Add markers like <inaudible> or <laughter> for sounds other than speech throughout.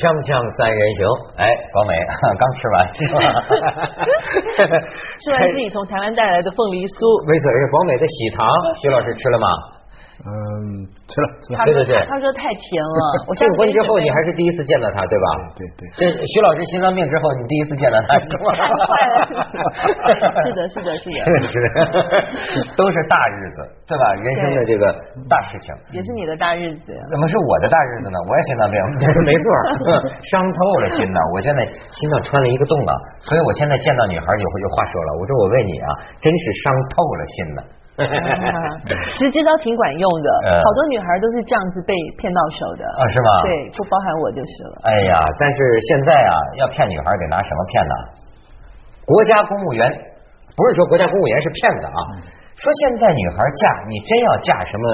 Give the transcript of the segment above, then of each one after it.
锵锵三人行，哎，广美 <laughs> 刚吃完？吃完自己从台湾带来的凤梨酥，没错，是广美的喜糖，徐老师吃了吗？嗯，吃了，吃了。他说对对对他说太甜了。<laughs> 我订婚之后你还是第一次见到他，对吧？对对。这徐老师心脏病之后，你第一次见到他，是吧？坏了，是的，是的，是的，<laughs> 是 <laughs> 都是大日子，对吧？人生的这个大事情，也是你的大日子呀。怎么是我的大日子呢？我也心脏病，没错，伤透了心呐！我现在心脏穿了一个洞啊，所以我现在见到女孩以后有话说了，我说我为你啊，真是伤透了心呐。<laughs> 其实这招挺管用的，呃好多女孩都是这样子被骗到手的啊，是吗？对，不包含我就是了。哎呀，但是现在啊，要骗女孩得拿什么骗呢？国家公务员不是说国家公务员是骗子啊，说现在女孩嫁你真要嫁什么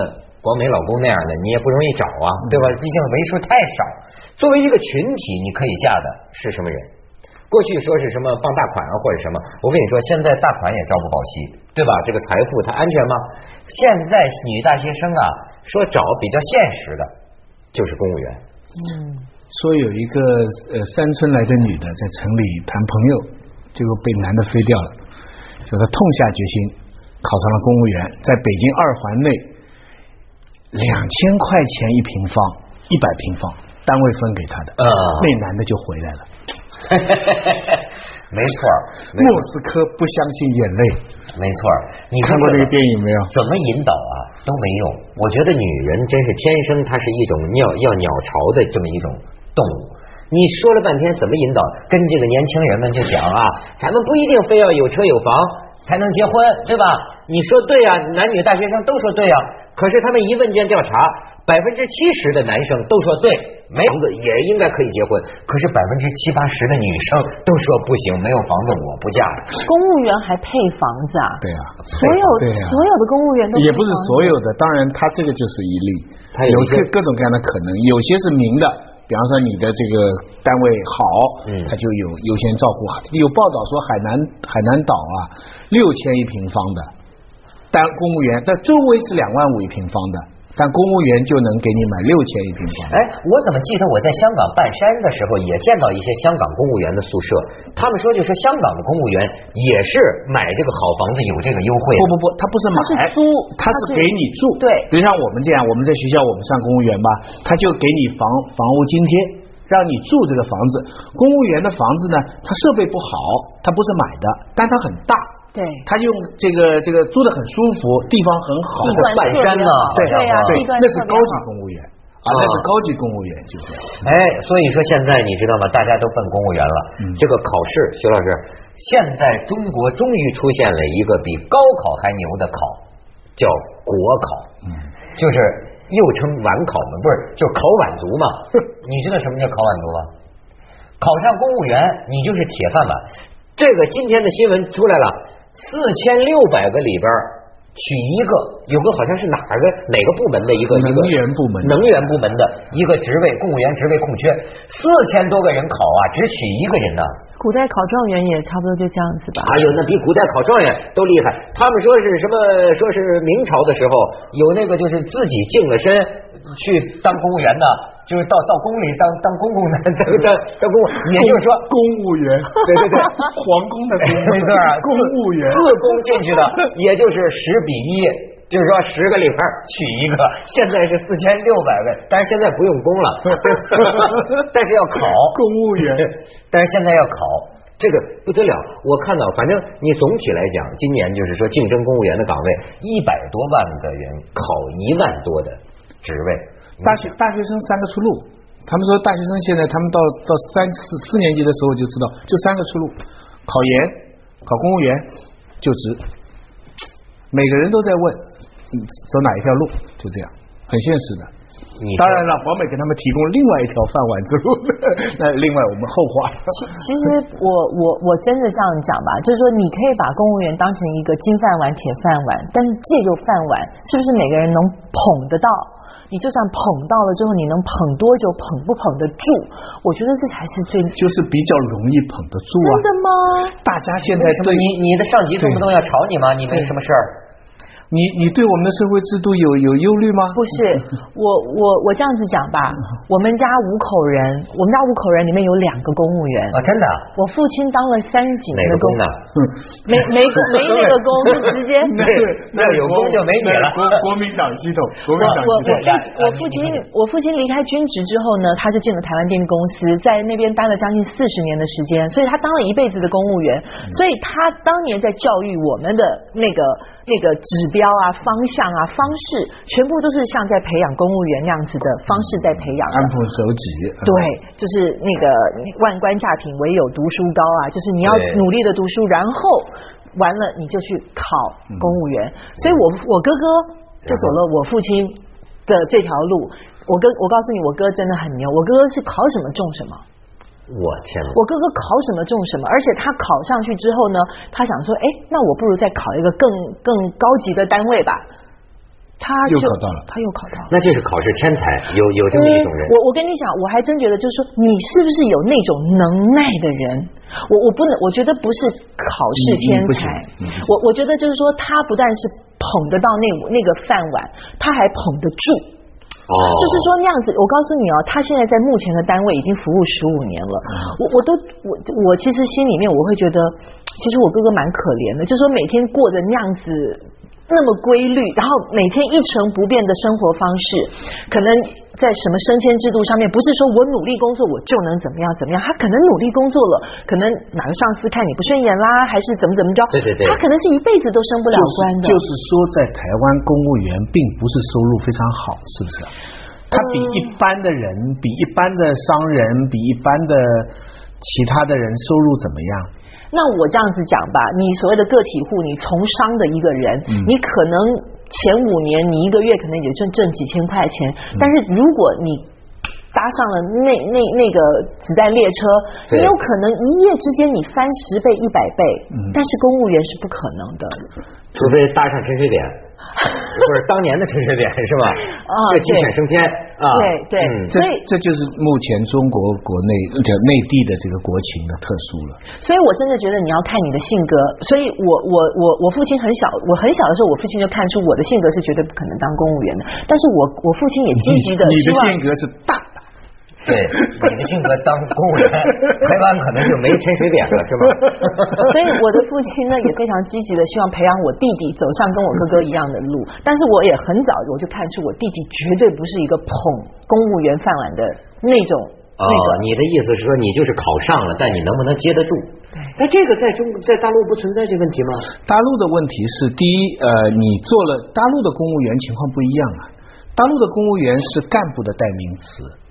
国美老公那样的，你也不容易找啊，对吧？毕竟为数太少。作为一个群体，你可以嫁的是什么人？过去说是什么傍大款啊，或者什么，我跟你说，现在大款也朝不保夕，对吧？这个财富它安全吗？现在女大学生啊，说找比较现实的，就是公务员。嗯，说有一个呃山村来的女的在城里谈朋友，结果被男的飞掉了，就她痛下决心考上了公务员，在北京二环内两千块钱一平方，一百平方，单位分给她的，啊那男的就回来了。<laughs> 没错莫斯科不相信眼泪，没错，你看过这个电影没有？怎么引导啊都没用。我觉得女人真是天生，她是一种鸟要鸟巢的这么一种动物。你说了半天怎么引导，跟这个年轻人们就讲啊，咱们不一定非要有车有房才能结婚，对吧？你说对啊，男女大学生都说对啊。可是他们一问卷调查，百分之七十的男生都说对，没房子也应该可以结婚。可是百分之七八十的女生都说不行，没有房子我不嫁。公务员还配房子啊？对啊，所有啊所有的公务员都也不是所有的，当然他这个就是一例，他有些各各种各样的可能，有些是明的，比方说你的这个单位好，嗯他就有优先照顾。有报道说海南海南岛啊，六千一平方的单公务员，但周围是两万五一平方的，但公务员就能给你买六千一平方。哎，我怎么记得我在香港半山的时候，也见到一些香港公务员的宿舍，他们说就是香港的公务员也是买这个好房子有这个优惠。不不不，他不是买，他是租他是给你住。对比如像我们这样，我们在学校我们算公务员吧，他就给你房房屋津贴，让你住这个房子。公务员的房子呢，它设备不好，它不是买的，但它很大。对他用这个这个租的很舒服，地方很好，地段半山呢对对呀，对，那是高级公务员啊，那是高级公务员，就这样。哎，所以说现在你知道吗？大家都奔公务员了。嗯这个考试，徐老师，现在中国终于出现了一个比高考还牛的考，叫国考。嗯，就是又称晚考嘛，不是，就是考晚读嘛。<laughs> 你知道什么叫考晚读吗？考上公务员，你就是铁饭碗。这个今天的新闻出来了，四千六百个里边儿取一个，有个好像是哪个哪个部门的一个一个能源部门能源部门的一个职位，公务员职位空缺，四千多个人考啊，只取一个人呢。古代考状元也差不多就这样子吧。哎呦，那比古代考状元都厉害。他们说是什么？说是明朝的时候有那个就是自己净了身去当公务员的，就是到到宫里当当公公的，<laughs> 当当当公务，也就是说公务员，对对对皇宫的公 <laughs> 没错啊，公务员自宫进去的，也就是十比一。就是说，十个里边取一个，现在是四千六百位，但是现在不用公了，<laughs> 但是要考 <laughs> 公务员。但是现在要考，这个不得了。我看到，反正你总体来讲，今年就是说竞争公务员的岗位一百多万个人考一万多的职位，大学大学生三个出路，他们说大学生现在他们到到三四四年级的时候就知道，就三个出路：考研、考公务员、就职。每个人都在问，嗯走哪一条路？就这样，很现实的。当然了，黄美给他们提供另外一条饭碗之路，那另外我们后话。其其实我我我真的这样讲吧，就是说你可以把公务员当成一个金饭碗、铁饭碗，但是这个饭碗是不是每个人能捧得到？你就算捧到了之后，你能捧多久？捧不捧得住？我觉得这才是最就是比较容易捧得住啊。真的吗？大家现在对你你的上级动不动要炒你吗？你为什么事儿？你你对我们的社会制度有有忧虑吗？不是，我我我这样子讲吧，我们家五口人，我们家五口人里面有两个公务员啊，真的，我父亲当了三十几年的工呢？没没没那个工，<laughs> 直接那有公就没你了。国国民党系统，<laughs> 国民党我我系统。我父亲我父亲离开军职之后呢，他就进了台湾电力公司，在那边待了将近四十年的时间，所以他当了一辈子的公务员，所以他当年在教育我们的那个那个指标啊、方向啊、方式，全部都是像在培养公务员那样子的方式在培养的安分守己。对，就是那个万官价品唯有读书高啊，就是你要努力的读书，然后完了你就去考公务员。所以我我哥哥就走了我父亲的这条路。我哥，我告诉你，我哥真的很牛。我哥哥是考什么中什么，我天哪！我哥哥考什么中什么，而且他考上去之后呢，他想说，哎，那我不如再考一个更更高级的单位吧。他又考到了他又考到了。那就是考试天才，有有这么一种人。我我跟你讲，我还真觉得，就是说，你是不是有那种能耐的人？我我不能，我觉得不是考试天才我我觉得就是说，他不但是捧得到那那个饭碗，他还捧得住。哦，就是说那样子，我告诉你哦，他现在在目前的单位已经服务十五年了。我我都我我其实心里面我会觉得，其实我哥哥蛮可怜的，就是说每天过着那样子那么规律，然后每天一成不变的生活方式，可能在什么升迁制度上面，不是说我努力工作我就能怎么样怎么样，他可能努力工作了，可能哪个上司看你不顺眼啦，还是怎么怎么着，对对对他可能是一辈子都升不了官的。就是说，在台湾公务员并不是收入非常好，是不是啊？他比一般的人，比一般的商人，比一般的其他的人收入怎么样？那我这样子讲吧，你所谓的个体户，你从商的一个人，嗯你可能前五年你一个月可能也挣挣几千块钱，嗯但是如果你搭上了那那那个子弹列车，你有可能一夜之间你翻十倍、一百倍，嗯但是公务员是不可能的。除非搭上陈水扁，不是当年的陈水扁是吧？啊这鸡犬升天啊！对对所以这就是目前中国国内的内地的这个国情的特殊了。所以我真的觉得你要看你的性格。所以我我我我父亲很小，我很小的时候，我父亲就看出我的性格是绝对不可能当公务员的。但是我我父亲也积极的你的性格是大的，对，你的性格当公务员，台湾可能就没陈水扁了，是吧？<laughs> 所以我的父亲呢也非常积极的希望培养我弟弟走上跟我哥哥一样的路，但是我也很早我就看出我弟弟绝对不是一个捧公务员饭碗的那种哦那个。，你的意思是说你就是考上了，但你能不能接得住？对那这个在中在大陆不存在这问题吗？大陆的问题是，第一，呃，你做了大陆的公务员情况不一样啊，大陆的公务员是干部的代名词。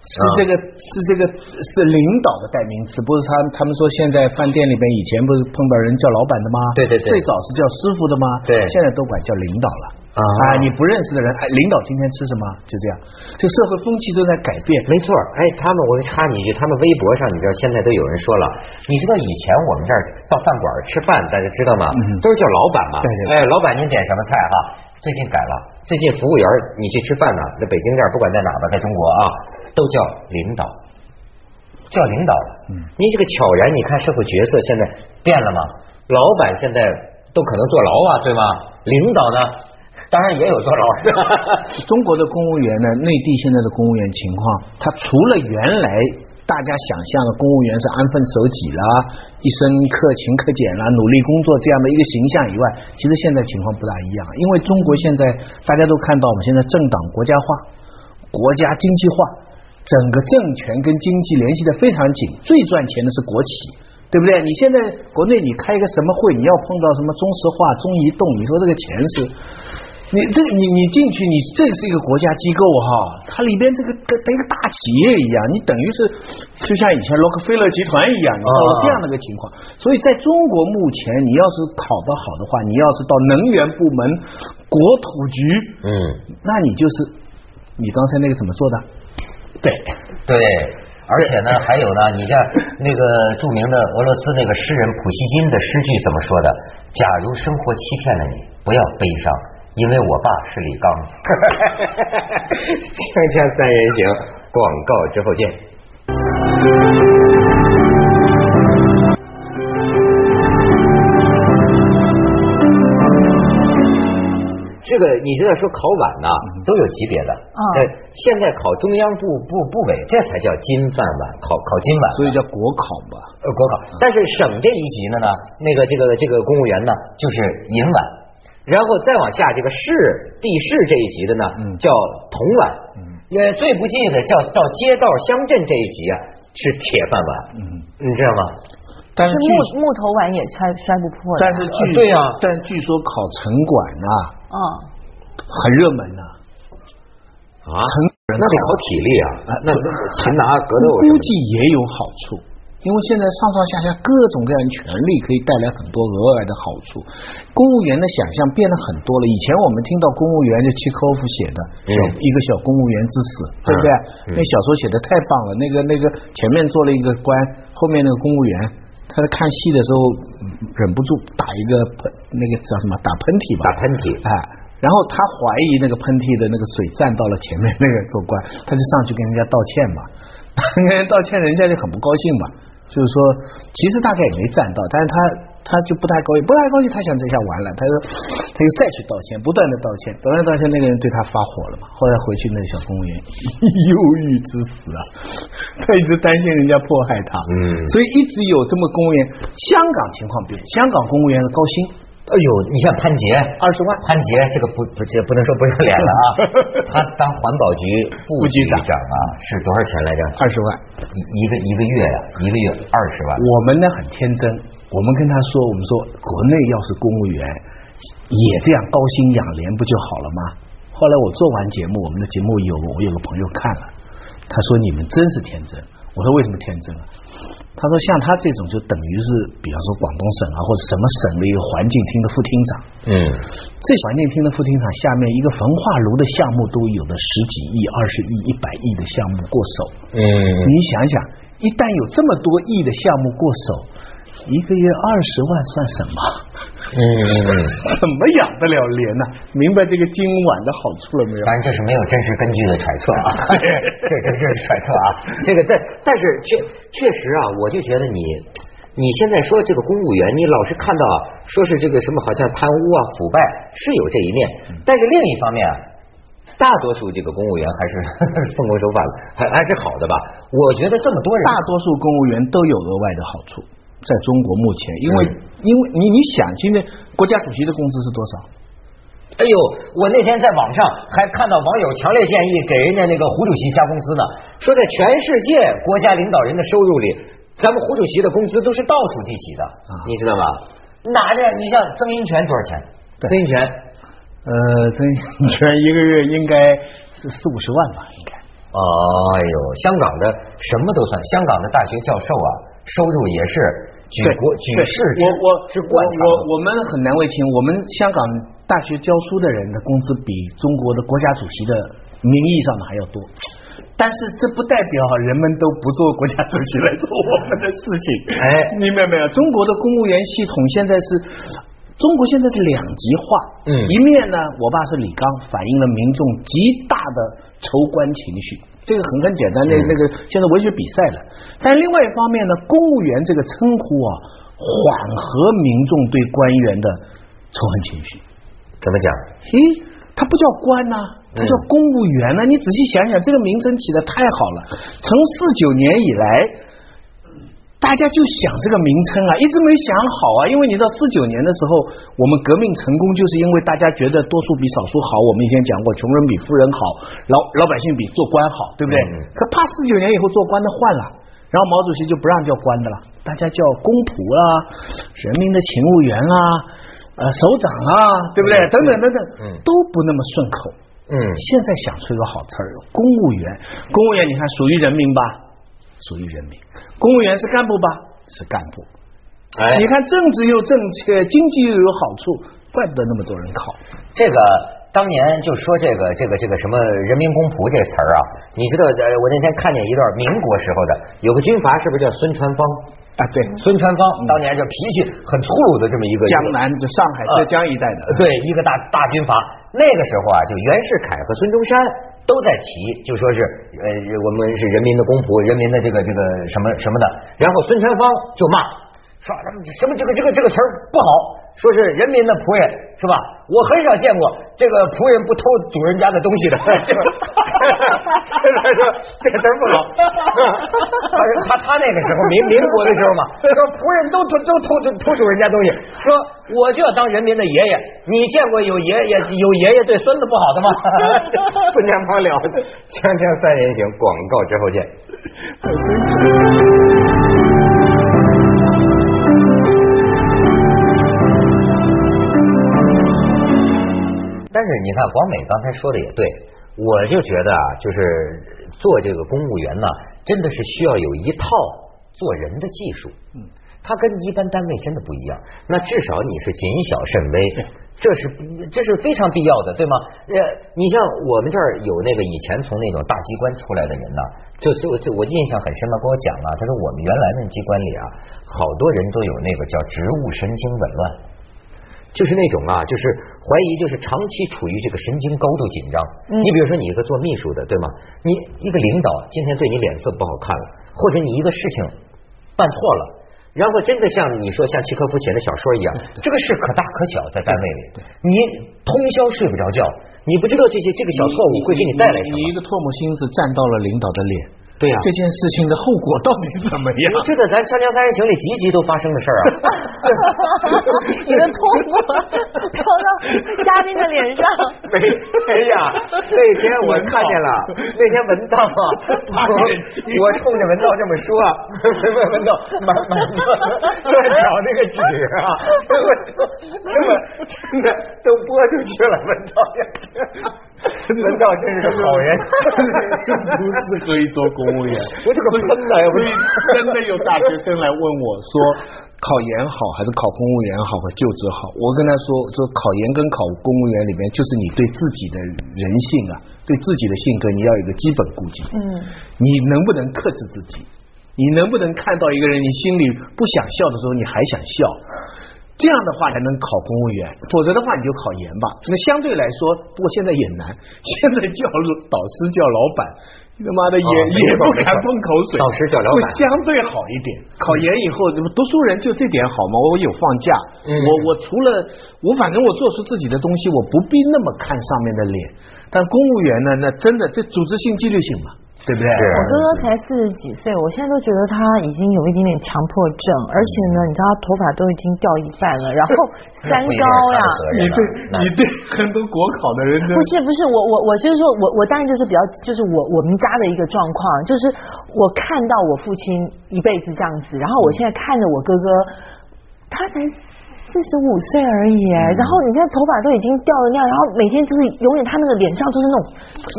是这个是这个是领导的代名词，不是他他们说现在饭店里边以前不是碰到人叫老板的吗？对对对最早是叫师傅的吗？对现在都管叫领导了。啊你不认识的人，哎，领导今天吃什么？就这样，这社会风气都在改变。没错，哎，他们我插你一句，他们微博上你知道现在都有人说了，你知道以前我们这儿到饭馆吃饭，大家知道吗？嗯都是叫老板嘛。对对对哎，老板您点什么菜哈？最近改了，最近服务员你去吃饭呢，那北京这儿不管在哪吧，在中国啊，都叫领导，叫领导了。嗯你这个悄然，你看社会角色现在变了吗？老板现在都可能坐牢啊，对吗？领导呢，当然也有坐牢。<laughs> 中国的公务员呢，内地现在的公务员情况，他除了原来大家想象的公务员是安分守己啦、一生克勤克俭啦、努力工作这样的一个形象以外，其实现在情况不大一样。因为中国现在大家都看到，我们现在政党国家化、国家经济化，整个政权跟经济联系的非常紧，最赚钱的是国企。对不对？你现在国内你开一个什么会，你要碰到什么中石化、中移动，你说这个钱是你这个你你进去，你这是一个国家机构哈，它里边这个跟跟一个大企业一样，你等于是就像以前洛克菲勒集团一样，你到了这样的一个情况。所以在中国目前，你要是考得好的话，你要是到能源部门、国土局，嗯，那你就是你刚才那个怎么做的？对，对，而且呢，还有呢，你像那个著名的俄罗斯那个诗人普希金的诗句怎么说的？假如生活欺骗了你，不要悲伤，因为我爸是李刚。锵锵三人行，广告之后见。这个你知道说考碗呐都有级别的，啊呃，现在考中央部部部委，这才叫金饭碗，考考金碗，所以叫国考嘛。呃国考。但是省这一级的呢，那个这个这个公务员呢就是银碗，然后再往下这个市地市这一级的呢嗯。叫铜碗，也最不济的叫到街道乡镇这一级啊是铁饭碗，嗯，你知道吗？但是木木头碗也摔摔不破的。但是据呃对呀但据说考城管呐嗯，很热门呐。啊，那得考体力啊，那那擒拿格斗估计也有好处，因为现在上上下下各种各样的权利可以带来很多额外的好处。公务员的想象变得很多了。以前我们听到公务员就契科夫写的嗯一个小公务员之死，对不对？嗯那小说写的太棒了。那个那个前面做了一个官，后面那个公务员，他在看戏的时候嗯忍不住打一个喷，那个叫什么打喷嚏吧？打喷嚏哎，然后他怀疑那个喷嚏的那个水沾到了前面那个做官，<laughs> 他就上去跟人家道歉嘛，<laughs> 跟人家道歉，人家就很不高兴嘛。就是说，其实大概也没沾到，但是他他就不太高兴，不太高兴，他想这下完了，他说他就再去道歉，不断的道歉，不断道歉，那个人对他发火了嘛。后来回去那个小公务员 <laughs> 忧郁之死啊，<laughs> 他一直担心人家迫害他，嗯所以一直有这么公务员。香港情况不一样，香港公务员的高薪。哎呦，你像潘杰，二十万潘杰这个不不这不能说不要脸了啊，<laughs> 他当环保局副局长啊，是多少钱来着？二十万，一一个一个月呀、一个月二十万。我们呢很天真，我们跟他说，我们说国内要是公务员也这样高薪养廉不就好了吗？后来我做完节目，我们的节目有我有个朋友看了，他说你们真是天真。我说为什么天真啊？他说像他这种就等于是，比方说广东省啊或者什么省的一个环境厅的副厅长，嗯，这环境厅的副厅长下面一个焚化炉的项目都有的十几亿、二十亿、一百亿的项目过手，嗯你想想，一旦有这么多亿的项目过手，一个月二十万算什么？嗯，怎么养得了廉呢？明白这个今晚的好处了没有当？然这是没有真实根据的揣测啊，<laughs> 这这这是揣测啊。这个但但是确确实啊，我就觉得你你现在说这个公务员，你老是看到啊，说是这个什么好像贪污啊、腐败是有这一面，但是另一方面啊。大多数这个公务员还是 <laughs> 奉公守法，还还是好的吧？我觉得这么多人大多数公务员都有额外的好处，在中国目前，因为、嗯因为你你想，现在国家主席的工资是多少？哎呦，我那天在网上还看到网友强烈建议给人家那个胡主席加工资呢，说在全世界国家领导人的收入里，咱们胡主席的工资都是倒数第几的，你知道吗？哪着？你像曾荫权多少钱？曾荫权呃，曾荫权一个月应该是四五十万吧，应该。哎呦，香港的什么都算，香港的大学教授啊，收入也是举对国举世我我我我我们很难为情，我们香港大学教书的人的工资比中国的国家主席的名义上的还要多，但是这不代表人们都不做国家主席来做我们的事情。哎明白没有？中国的公务员系统现在是。中国现在是两极化，嗯一面呢，我爸是李刚，反映了民众极大的仇官情绪，这个很很简单，那嗯那个现在文学比赛了。但另外一方面呢，公务员这个称呼啊，缓和民众对官员的仇恨情绪。怎么讲？咦，他不叫官呐、他叫公务员呢、你仔细想想，这个名称起的太好了。从四九年以来，大家就想这个名称啊，一直没想好啊。因为你知道四九年的时候，我们革命成功，就是因为大家觉得多数比少数好。我们以前讲过，穷人比富人好，老老百姓比做官好，对不对？嗯可怕四九年以后做官的换了。然后毛主席就不让叫官的了，大家叫公仆啦、人民的勤务员啦、呃首长啊，对不对？等等等等，嗯都不那么顺口。嗯现在想出一个好词儿，公务员。公务员，你看属于人民吧？属于人民。公务员是干部吧？是干部。哎，你看政治又正确，经济又有好处，怪不得那么多人考。这个当年就说这个这个这个什么人民公仆这词儿啊，你知道？呃，我那天看见一段民国时候的有个军阀，是不是叫孙传芳？啊，对，孙传芳当年就脾气很粗鲁的这么一个江南就上海、呃浙江一带的，对，一个大大军阀。那个时候啊，就袁世凯和孙中山都在提，就说是呃，我们是人民的公仆，人民的这个这个什么什么的。然后孙传芳就骂说什么这个这个这个词儿不好，说是人民的仆人是吧？我很少见过这个仆人不偷主人家的东西的，<laughs> 就他说这个词儿不好。他他那个时候民民国的时候嘛，说仆人都都都偷偷主人家东西，说我就要当人民的爷爷。你见过有爷爷有爷爷对孙子不好的吗？<laughs> 不年旁了，<laughs> 锵锵三人行，广告之后见。是你看，广美刚才说的也对，我就觉得啊，就是做这个公务员呢，真的是需要有一套做人的技术。嗯，它跟一般单位真的不一样。那至少你是谨小慎微，这是这是非常必要的，对吗？呃，你像我们这儿有那个以前从那种大机关出来的人呢，就就就我印象很深嘛，跟我讲啊，他说我们原来那机关里啊，好多人都有那个叫植物神经紊乱。就是那种啊，就是怀疑，就是长期处于这个神经高度紧张。你比如说，你一个做秘书的，对吗？你一个领导今天对你脸色不好看了，或者你一个事情办错了，然后真的像你说像契诃夫写的小说一样，这个事可大可小，在单位里，你通宵睡不着觉，你不知道这些这个小错误会给你带来什么。你一个唾沫星子占到了领导的脸。对呀，这件事情的后果到底怎么样？这在咱《锵锵三人行》里集集都发生的事儿啊！<laughs> 你的唾沫 <laughs> 飘到嘉宾的脸上。没，哎呀，那天我看见了，那天文道啊，<laughs> 我冲着文道这么说，文文道满满乱找那个纸啊，这么这么真的都播出去了，文道文道真是个好人，不适合于做公。公务员，<laughs> 我这个喷的，所以真的有大学生来问我说，考研好还是考公务员好和就职好？我跟他说，说考研跟考公务员里面，就是你对自己的人性啊，对自己的性格，你要有个基本估计。嗯，你能不能克制自己？你能不能看到一个人，你心里不想笑的时候，你还想笑？这样的话才能考公务员，否则的话你就考研吧。那相对来说，不过现在也难。<laughs> 现在叫导师叫老板。他妈的也也不敢喷口水，导师叫老板，相对好一点。考研以后，读书人就这点好吗？我有放假，我我除了我反正我做出自己的东西，我不必那么看上面的脸。但公务员呢，那真的这组织性、纪律性嘛。对不对？我哥哥才四十几岁，我现在都觉得他已经有一点点强迫症，而且呢，你知道他头发都已经掉一半了，然后三高呀。<laughs> 你对你对很多国考的人，不是不是我我我就是说我我当然就是比较就是我我们家的一个状况，就是我看到我父亲一辈子这样子，然后我现在看着我哥哥，他才。四十五岁而已，然后你看头发都已经掉了那样，然后每天就是永远他那个脸上都是那种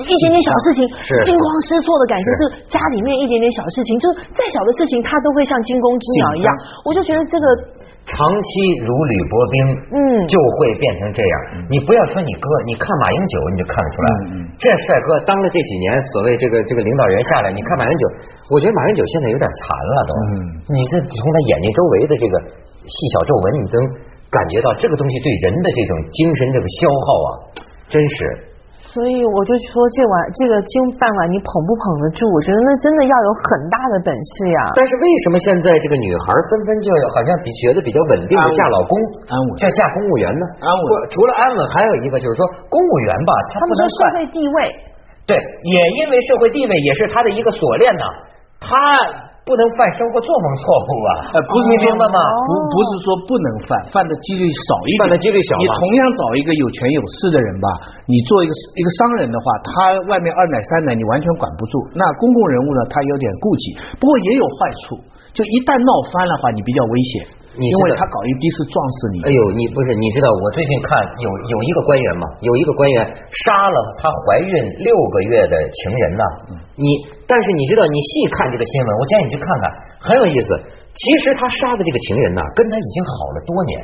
一点点小事情惊慌失措的感觉，就是家里面一点点小事情，就是再小的事情他都会像惊弓之鸟一样。我就觉得这个长期如履薄冰，嗯，就会变成这样。你不要说你哥，你看马英九你就看得出来，这帅哥当了这几年所谓这个这个领导人下来，你看马英九，我觉得马英九现在有点残了都。你是从他眼睛周围的这个。细小皱纹，你都感觉到这个东西对人的这种精神这个消耗啊，真是。所以我就说，这碗这个金饭碗你捧不捧得住？我觉得那真的要有很大的本事呀。但是为什么现在这个女孩纷纷就要好像比觉得比较稳定的嫁老公，安稳，嫁嫁公务员呢？安稳。除了安稳，还有一个就是说，公务员吧，他们说社会地位，对，也因为社会地位也是他的一个锁链呢，他。不能犯生活作风错误啊！不是明白吗？不不是说不能犯，犯的几率少一点，犯的几率小。你同样找一个有权有势的人吧，你做一个一个商人的话，他外面二奶三奶你完全管不住。那公共人物呢，他有点顾忌，不过也有坏处。就一旦闹翻了话，你比较危险，因为他搞一滴是撞死你。哎呦，你不是你知道，我最近看有有一个官员嘛，有一个官员杀了他怀孕六个月的情人呐。你但是你知道，你细看这个新闻，我建议你去看看，很有意思。其实他杀的这个情人呐，跟他已经好了多年，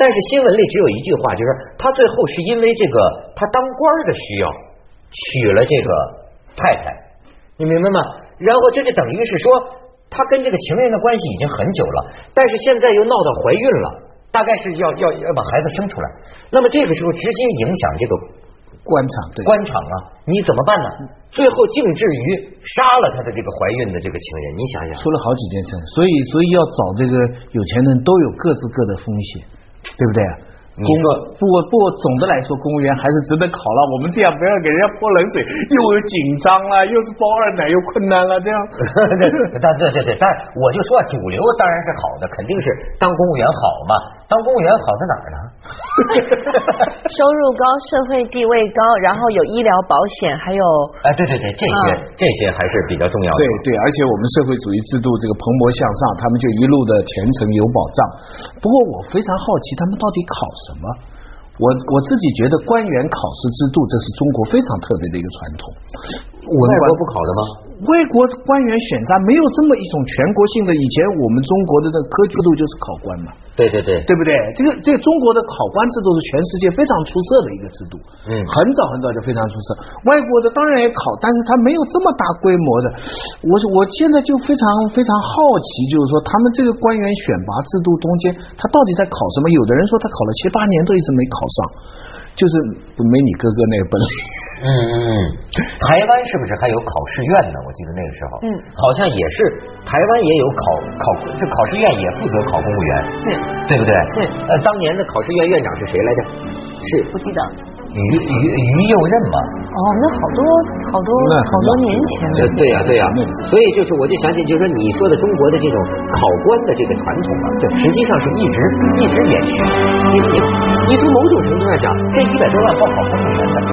但是新闻里只有一句话，就是他最后是因为这个他当官的需要娶了这个太太，你明白吗？然后这就等于是说。他跟这个情人的关系已经很久了，但是现在又闹到怀孕了，大概是要要要把孩子生出来。那么这个时候直接影响这个官场，官场啊，你怎么办呢？最后竟至于杀了他的这个怀孕的这个情人，你想想，出了好几件事，所以所以要找这个有钱人都有各自各的风险。对不对？你说不过不过总的来说，公务员还是值得考了。我们这样不要给人家泼冷水，又有紧张了，又是包二奶，又困难了，这样。<laughs> 但对对对，但我就说主流当然是好的，肯定是当公务员好嘛。当公务员好在哪儿呢？<laughs> <laughs> 收入高，社会地位高，然后有医疗保险，还有哎，对对对，这些、这些还是比较重要的。对对，而且我们社会主义制度这个蓬勃向上，他们就一路的前程有保障。不过我非常好奇，他们到底考什么？我我自己觉得官员考试制度，这是中国非常特别的一个传统。我外国不考的吗？外国官员选拔没有这么一种全国性的，以前我们中国的那科举制度就是考官嘛，对对对，对不对？这个这个中国的考官制度是全世界非常出色的一个制度，嗯很早很早就非常出色。外国的当然也考，但是他没有这么大规模的。我我现在就非常非常好奇，就是说他们这个官员选拔制度中间，他到底在考什么？有的人说他考了七八年都一直没考上，就是没你哥哥那个本领。嗯嗯嗯，台湾是不是还有考试院呢？我记得那个时候，嗯好像也是台湾也有考考，这考试院也负责考公务员，是对不对？是呃，当年的考试院院长是谁来着？是不记得于于于右任嘛？哦，那好多好多那好多年前了。对呀、对呀、所以就是我就想起，就是说你说的中国的这种考官的这个传统啊，对，实际上是一直一直延续。你你你从某种程度上讲，这一百多万报考公务员的。